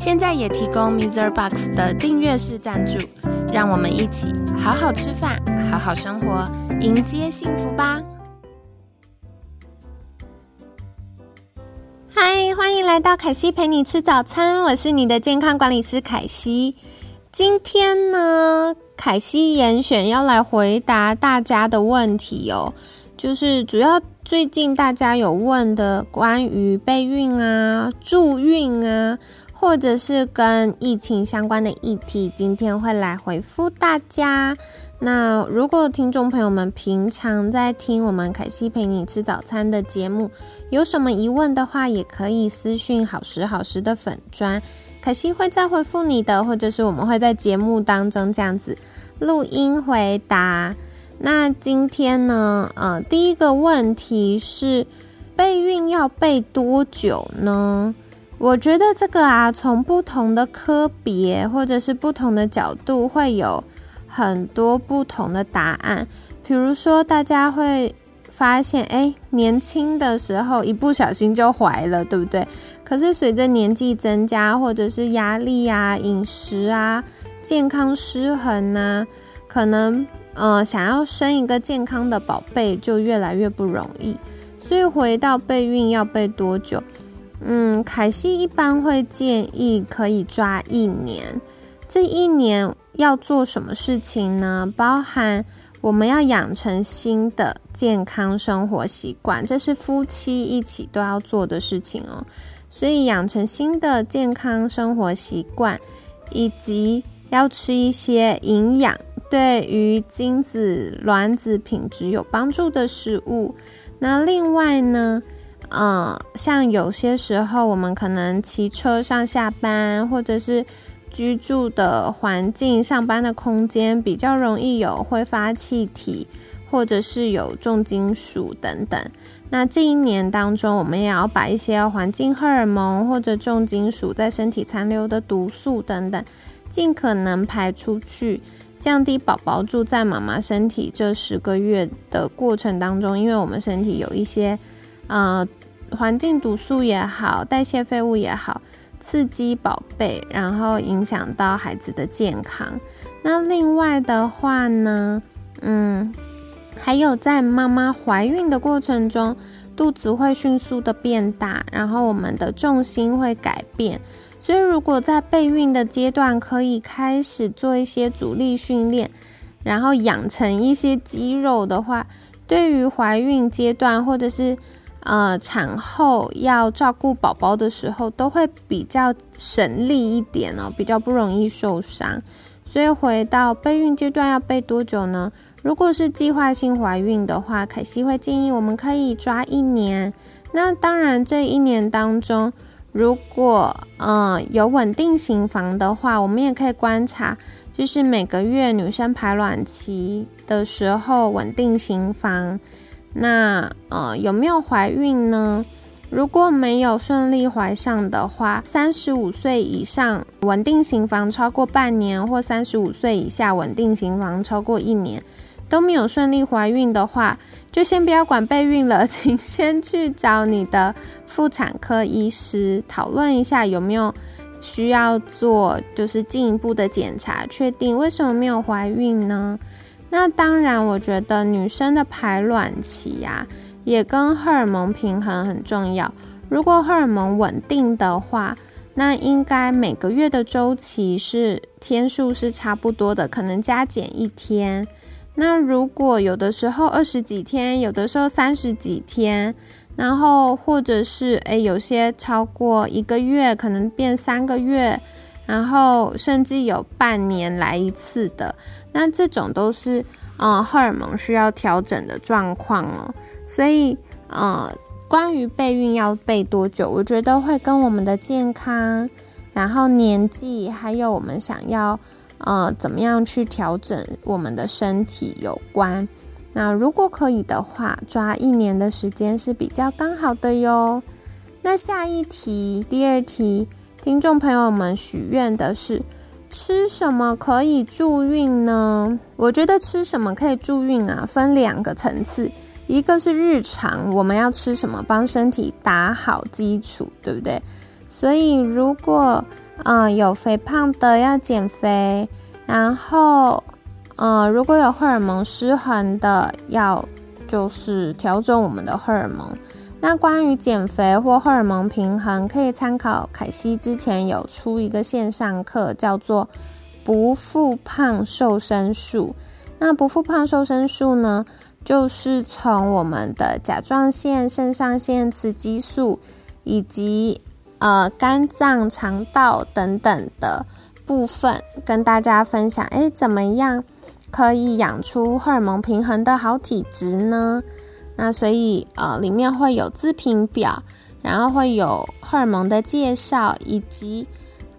现在也提供 Mr. Box 的订阅式赞助，让我们一起好好吃饭，好好生活，迎接幸福吧！嗨，欢迎来到凯西陪你吃早餐，我是你的健康管理师凯西。今天呢，凯西严选要来回答大家的问题哦，就是主要最近大家有问的关于备孕啊、助孕啊。或者是跟疫情相关的议题，今天会来回复大家。那如果听众朋友们平常在听我们凯西陪你吃早餐的节目，有什么疑问的话，也可以私讯好时好时的粉砖，凯西会再回复你的，或者是我们会在节目当中这样子录音回答。那今天呢，呃，第一个问题是备孕要备多久呢？我觉得这个啊，从不同的科别或者是不同的角度，会有很多不同的答案。比如说，大家会发现，哎，年轻的时候一不小心就怀了，对不对？可是随着年纪增加，或者是压力啊、饮食啊、健康失衡呐，可能呃想要生一个健康的宝贝就越来越不容易。所以回到备孕要备多久？嗯，凯西一般会建议可以抓一年。这一年要做什么事情呢？包含我们要养成新的健康生活习惯，这是夫妻一起都要做的事情哦。所以养成新的健康生活习惯，以及要吃一些营养、对于精子卵子品质有帮助的食物。那另外呢？嗯，像有些时候我们可能骑车上下班，或者是居住的环境、上班的空间比较容易有挥发气体，或者是有重金属等等。那这一年当中，我们也要把一些环境荷尔蒙或者重金属在身体残留的毒素等等，尽可能排出去，降低宝宝住在妈妈身体这十个月的过程当中，因为我们身体有一些，呃。环境毒素也好，代谢废物也好，刺激宝贝，然后影响到孩子的健康。那另外的话呢，嗯，还有在妈妈怀孕的过程中，肚子会迅速的变大，然后我们的重心会改变。所以如果在备孕的阶段，可以开始做一些阻力训练，然后养成一些肌肉的话，对于怀孕阶段或者是呃，产后要照顾宝宝的时候，都会比较省力一点哦，比较不容易受伤。所以回到备孕阶段要备多久呢？如果是计划性怀孕的话，凯西会建议我们可以抓一年。那当然，这一年当中，如果嗯有稳定型房的话，我们也可以观察，就是每个月女生排卵期的时候稳定型房。那呃有没有怀孕呢？如果没有顺利怀上的话，三十五岁以上稳定型房超过半年，或三十五岁以下稳定型房超过一年都没有顺利怀孕的话，就先不要管备孕了，请先去找你的妇产科医师讨论一下有没有需要做，就是进一步的检查，确定为什么没有怀孕呢？那当然，我觉得女生的排卵期呀，也跟荷尔蒙平衡很重要。如果荷尔蒙稳定的话，那应该每个月的周期是天数是差不多的，可能加减一天。那如果有的时候二十几天，有的时候三十几天，然后或者是诶有些超过一个月，可能变三个月。然后甚至有半年来一次的，那这种都是嗯荷尔蒙需要调整的状况哦。所以呃，关于备孕要备多久，我觉得会跟我们的健康、然后年纪，还有我们想要呃，怎么样去调整我们的身体有关。那如果可以的话，抓一年的时间是比较刚好的哟。那下一题，第二题，听众朋友们许愿的是吃什么可以助孕呢？我觉得吃什么可以助孕啊，分两个层次，一个是日常我们要吃什么，帮身体打好基础，对不对？所以如果嗯有肥胖的要减肥，然后。呃，如果有荷尔蒙失衡的，要就是调整我们的荷尔蒙。那关于减肥或荷尔蒙平衡，可以参考凯西之前有出一个线上课，叫做《不复胖瘦身术》。那不复胖瘦身术呢，就是从我们的甲状腺、肾上腺、雌激素以及呃肝脏、肠道等等的。部分跟大家分享，哎，怎么样可以养出荷尔蒙平衡的好体质呢？那所以呃，里面会有资评表，然后会有荷尔蒙的介绍，以及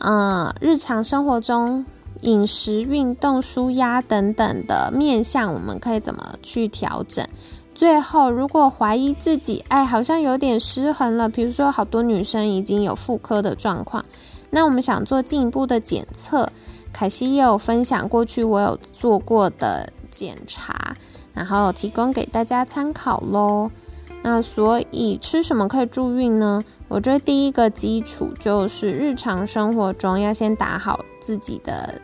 呃日常生活中饮食、运动、舒压等等的面向，我们可以怎么去调整？最后，如果怀疑自己哎好像有点失衡了，比如说好多女生已经有妇科的状况。那我们想做进一步的检测，凯西也有分享过去我有做过的检查，然后提供给大家参考喽。那所以吃什么可以助孕呢？我觉得第一个基础就是日常生活中要先打好自己的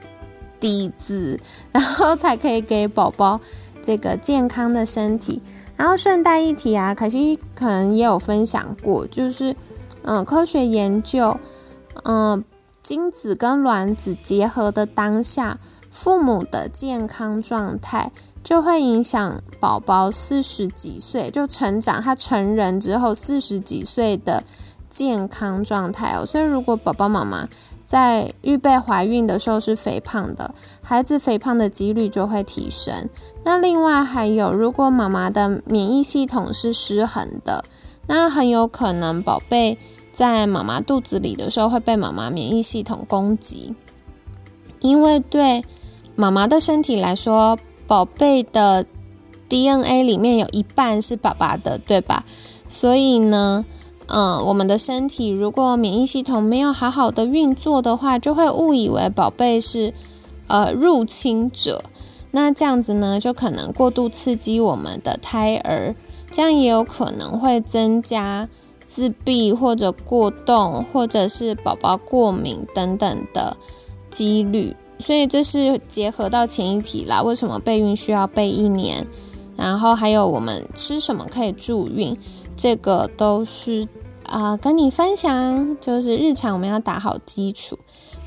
底子，然后才可以给宝宝这个健康的身体。然后顺带一提啊，可惜可能也有分享过，就是嗯，科学研究。嗯，精子跟卵子结合的当下，父母的健康状态就会影响宝宝四十几岁就成长，他成人之后四十几岁的健康状态哦。所以，如果宝宝妈妈在预备怀孕的时候是肥胖的，孩子肥胖的几率就会提升。那另外还有，如果妈妈的免疫系统是失衡的，那很有可能宝贝。在妈妈肚子里的时候会被妈妈免疫系统攻击，因为对妈妈的身体来说，宝贝的 DNA 里面有一半是爸爸的，对吧？所以呢，嗯，我们的身体如果免疫系统没有好好的运作的话，就会误以为宝贝是呃入侵者，那这样子呢，就可能过度刺激我们的胎儿，这样也有可能会增加。自闭或者过动，或者是宝宝过敏等等的几率，所以这是结合到前一题啦。为什么备孕需要备一年？然后还有我们吃什么可以助孕，这个都是啊跟你分享。就是日常我们要打好基础。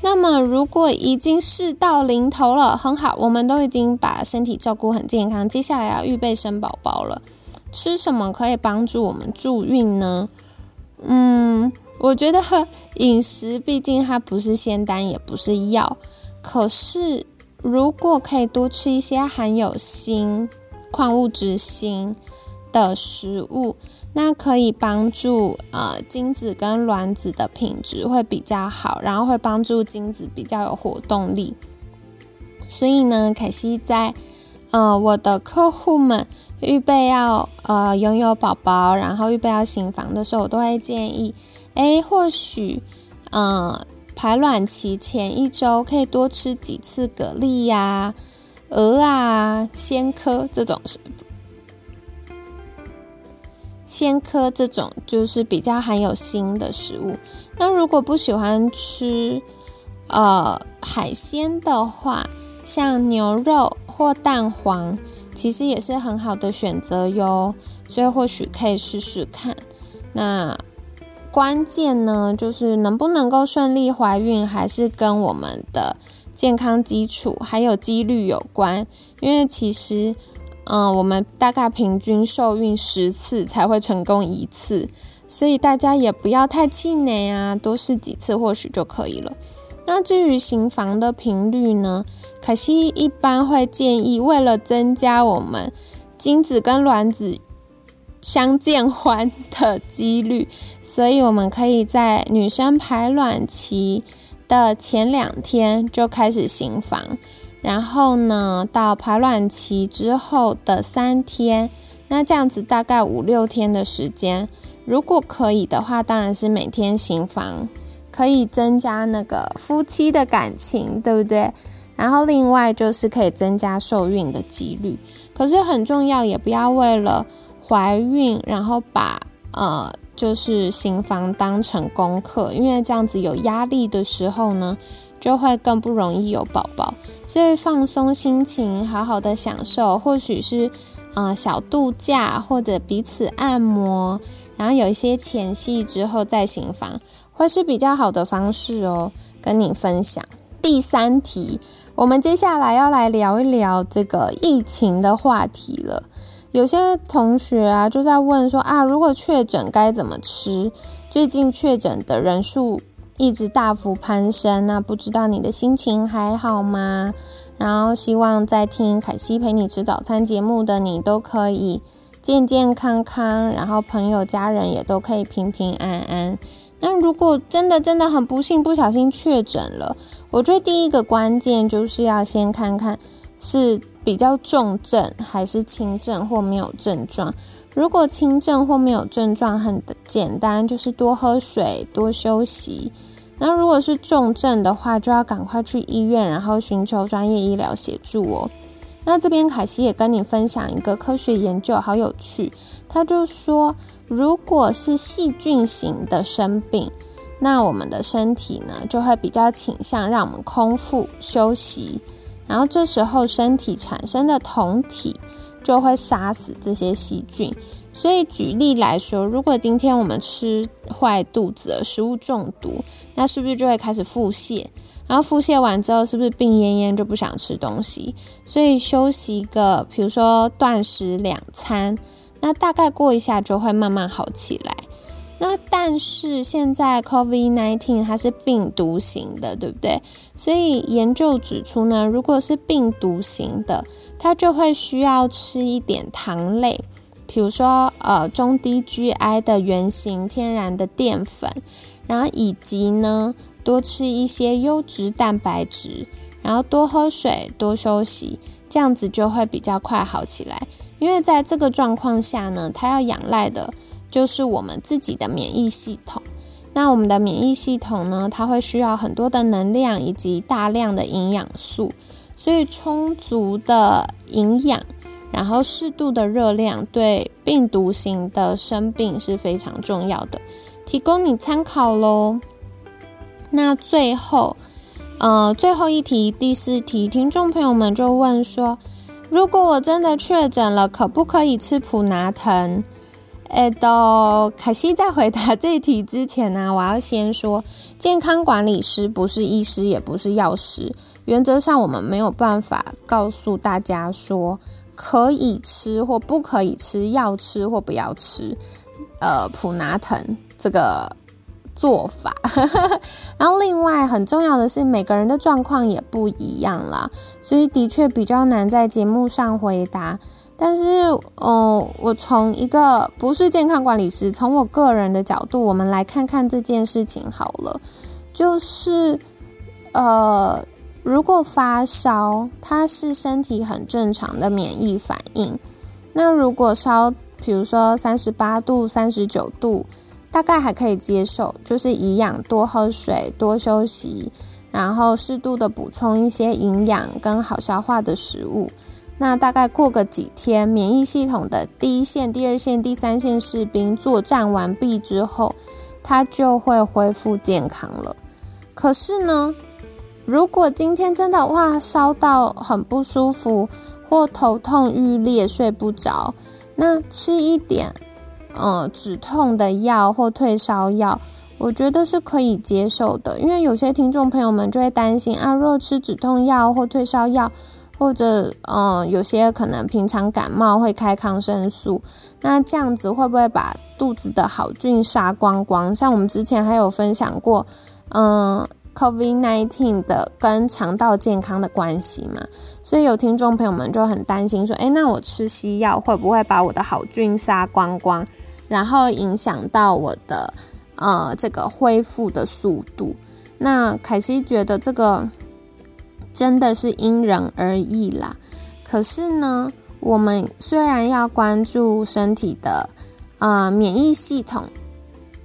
那么如果已经事到临头了，很好，我们都已经把身体照顾很健康，接下来要预备生宝宝了，吃什么可以帮助我们助孕呢？嗯，我觉得 饮食毕竟它不是仙丹，也不是药。可是如果可以多吃一些含有锌、矿物质锌的食物，那可以帮助呃精子跟卵子的品质会比较好，然后会帮助精子比较有活动力。所以呢，凯西在呃我的客户们。预备要呃拥有宝宝，然后预备要行房的时候，我都会建议，哎，或许，嗯，排卵期前一周可以多吃几次蛤蜊呀、鹅啊、鲜科这种是，鲜科这种就是比较含有锌的食物。那如果不喜欢吃呃海鲜的话，像牛肉或蛋黄。其实也是很好的选择哟，所以或许可以试试看。那关键呢，就是能不能够顺利怀孕，还是跟我们的健康基础还有几率有关。因为其实，嗯，我们大概平均受孕十次才会成功一次，所以大家也不要太气馁啊，多试几次或许就可以了。那至于行房的频率呢？凯西一般会建议，为了增加我们精子跟卵子相见欢的几率，所以我们可以在女生排卵期的前两天就开始行房，然后呢，到排卵期之后的三天，那这样子大概五六天的时间，如果可以的话，当然是每天行房，可以增加那个夫妻的感情，对不对？然后另外就是可以增加受孕的几率，可是很重要，也不要为了怀孕，然后把呃。就是行房当成功课，因为这样子有压力的时候呢，就会更不容易有宝宝。所以放松心情，好好的享受，或许是啊小度假，或者彼此按摩，然后有一些前戏之后再行房，会是比较好的方式哦。跟你分享第三题，我们接下来要来聊一聊这个疫情的话题了。有些同学啊，就在问说啊，如果确诊该怎么吃？最近确诊的人数一直大幅攀升，那不知道你的心情还好吗？然后希望在听凯西陪你吃早餐节目的你都可以健健康康，然后朋友家人也都可以平平安安。那如果真的真的很不幸不小心确诊了，我觉得第一个关键就是要先看看是。比较重症还是轻症或没有症状？如果轻症或没有症状，很简单，就是多喝水、多休息。那如果是重症的话，就要赶快去医院，然后寻求专业医疗协助哦。那这边凯西也跟你分享一个科学研究，好有趣。他就说，如果是细菌型的生病，那我们的身体呢，就会比较倾向让我们空腹休息。然后这时候身体产生的酮体就会杀死这些细菌。所以举例来说，如果今天我们吃坏肚子的食物中毒，那是不是就会开始腹泻？然后腹泻完之后，是不是病恹恹就不想吃东西？所以休息一个，比如说断食两餐，那大概过一下就会慢慢好起来。那但是现在 COVID-19 它是病毒型的，对不对？所以研究指出呢，如果是病毒型的，它就会需要吃一点糖类，比如说呃中低 GI 的原型天然的淀粉，然后以及呢多吃一些优质蛋白质，然后多喝水，多休息，这样子就会比较快好起来。因为在这个状况下呢，它要仰赖的。就是我们自己的免疫系统。那我们的免疫系统呢？它会需要很多的能量以及大量的营养素，所以充足的营养，然后适度的热量，对病毒型的生病是非常重要的。提供你参考喽。那最后，呃，最后一题，第四题，听众朋友们就问说：如果我真的确诊了，可不可以吃普拿疼？哎，到凯西在回答 这一题之前呢，我要先说，健康管理师不是医师，也不是药师，原则上我们没有办法告诉大家说可以吃或不可以吃，要吃或不要吃，呃，普拿疼这个做法。然后另外很重要的是，每个人的状况也不一样啦，所以的确比较难在节目上回答。但是，哦，我从一个不是健康管理师，从我个人的角度，我们来看看这件事情好了。就是，呃，如果发烧，它是身体很正常的免疫反应。那如果烧，比如说三十八度、三十九度，大概还可以接受，就是一样，多喝水，多休息，然后适度的补充一些营养跟好消化的食物。那大概过个几天，免疫系统的第一线、第二线、第三线士兵作战完毕之后，他就会恢复健康了。可是呢，如果今天真的哇烧到很不舒服，或头痛欲裂、睡不着，那吃一点呃止痛的药或退烧药，我觉得是可以接受的。因为有些听众朋友们就会担心啊，若吃止痛药或退烧药。或者，嗯，有些可能平常感冒会开抗生素，那这样子会不会把肚子的好菌杀光光？像我们之前还有分享过，嗯，COVID-19 的跟肠道健康的关系嘛，所以有听众朋友们就很担心说，诶，那我吃西药会不会把我的好菌杀光光，然后影响到我的呃这个恢复的速度？那凯西觉得这个真的是因人而异啦。可是呢，我们虽然要关注身体的呃免疫系统，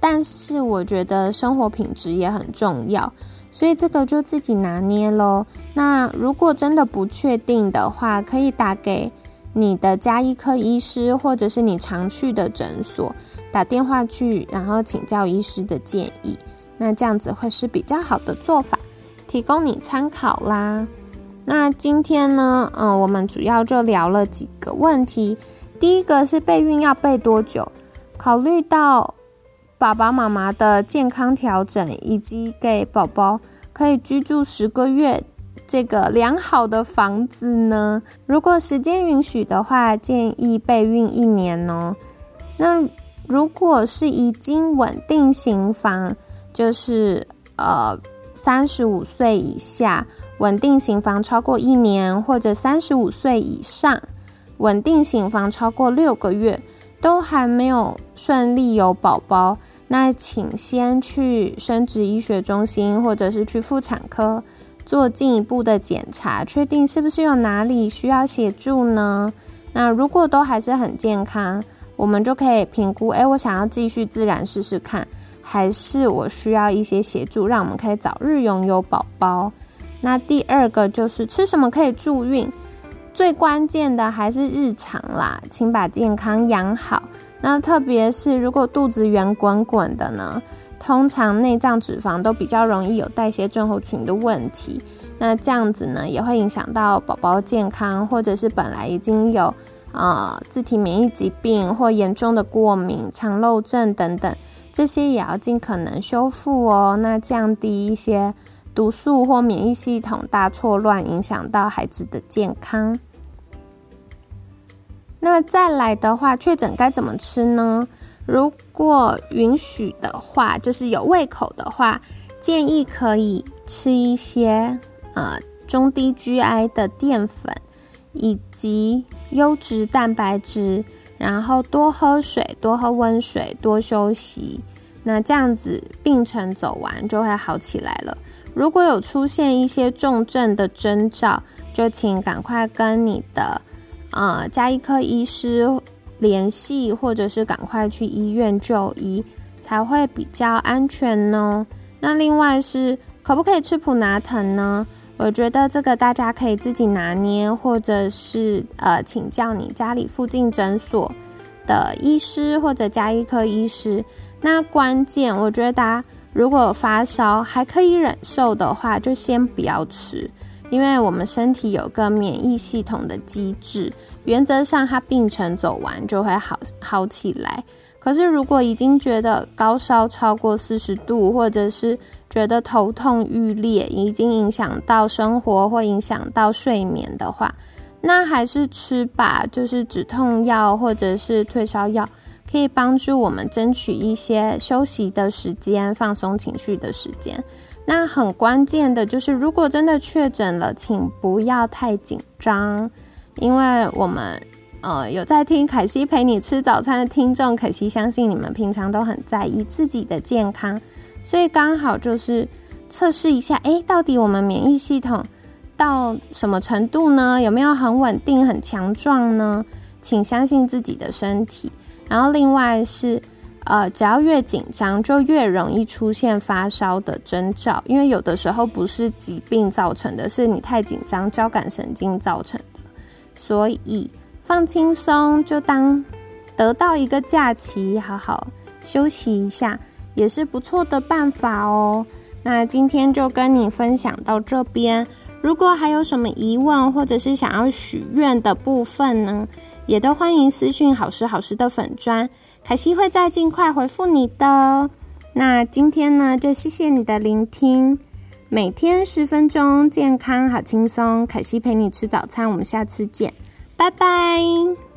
但是我觉得生活品质也很重要，所以这个就自己拿捏喽。那如果真的不确定的话，可以打给你的家医科医师，或者是你常去的诊所打电话去，然后请教医师的建议。那这样子会是比较好的做法，提供你参考啦。那今天呢，嗯，我们主要就聊了几个问题。第一个是备孕要备多久？考虑到爸爸妈妈的健康调整，以及给宝宝可以居住十个月这个良好的房子呢？如果时间允许的话，建议备孕一年哦。那如果是已经稳定型房，就是呃，三十五岁以下稳定型房超过一年，或者三十五岁以上稳定型房超过六个月，都还没有顺利有宝宝，那请先去生殖医学中心，或者是去妇产科做进一步的检查，确定是不是有哪里需要协助呢？那如果都还是很健康，我们就可以评估，哎，我想要继续自然试试看。还是我需要一些协助，让我们可以早日拥有宝宝。那第二个就是吃什么可以助孕，最关键的还是日常啦，请把健康养好。那特别是如果肚子圆滚滚的呢，通常内脏脂肪都比较容易有代谢症候群的问题。那这样子呢，也会影响到宝宝健康，或者是本来已经有呃自体免疫疾病或严重的过敏、肠漏症等等。这些也要尽可能修复哦，那降低一些毒素或免疫系统大错乱，影响到孩子的健康。那再来的话，确诊该怎么吃呢？如果允许的话，就是有胃口的话，建议可以吃一些呃中低 GI 的淀粉以及优质蛋白质。然后多喝水，多喝温水，多休息。那这样子病程走完就会好起来了。如果有出现一些重症的征兆，就请赶快跟你的呃加医科医师联系，或者是赶快去医院就医，才会比较安全呢。那另外是可不可以吃普拿疼呢？我觉得这个大家可以自己拿捏，或者是呃请教你家里附近诊所的医师或者加医科医师。那关键我觉得，如果发烧还可以忍受的话，就先不要吃，因为我们身体有个免疫系统的机制，原则上它病程走完就会好好起来。可是，如果已经觉得高烧超过四十度，或者是觉得头痛欲裂，已经影响到生活或影响到睡眠的话，那还是吃吧，就是止痛药或者是退烧药，可以帮助我们争取一些休息的时间、放松情绪的时间。那很关键的就是，如果真的确诊了，请不要太紧张，因为我们。呃，有在听凯西陪你吃早餐的听众，可惜相信你们平常都很在意自己的健康，所以刚好就是测试一下，诶，到底我们免疫系统到什么程度呢？有没有很稳定、很强壮呢？请相信自己的身体。然后另外是，呃，只要越紧张，就越容易出现发烧的征兆，因为有的时候不是疾病造成的，是你太紧张、交感神经造成的，所以。放轻松，就当得到一个假期，好好休息一下，也是不错的办法哦。那今天就跟你分享到这边，如果还有什么疑问，或者是想要许愿的部分呢，也都欢迎私讯好时好时的粉砖，凯西会再尽快回复你的。那今天呢，就谢谢你的聆听，每天十分钟，健康好轻松，凯西陪你吃早餐，我们下次见。拜拜。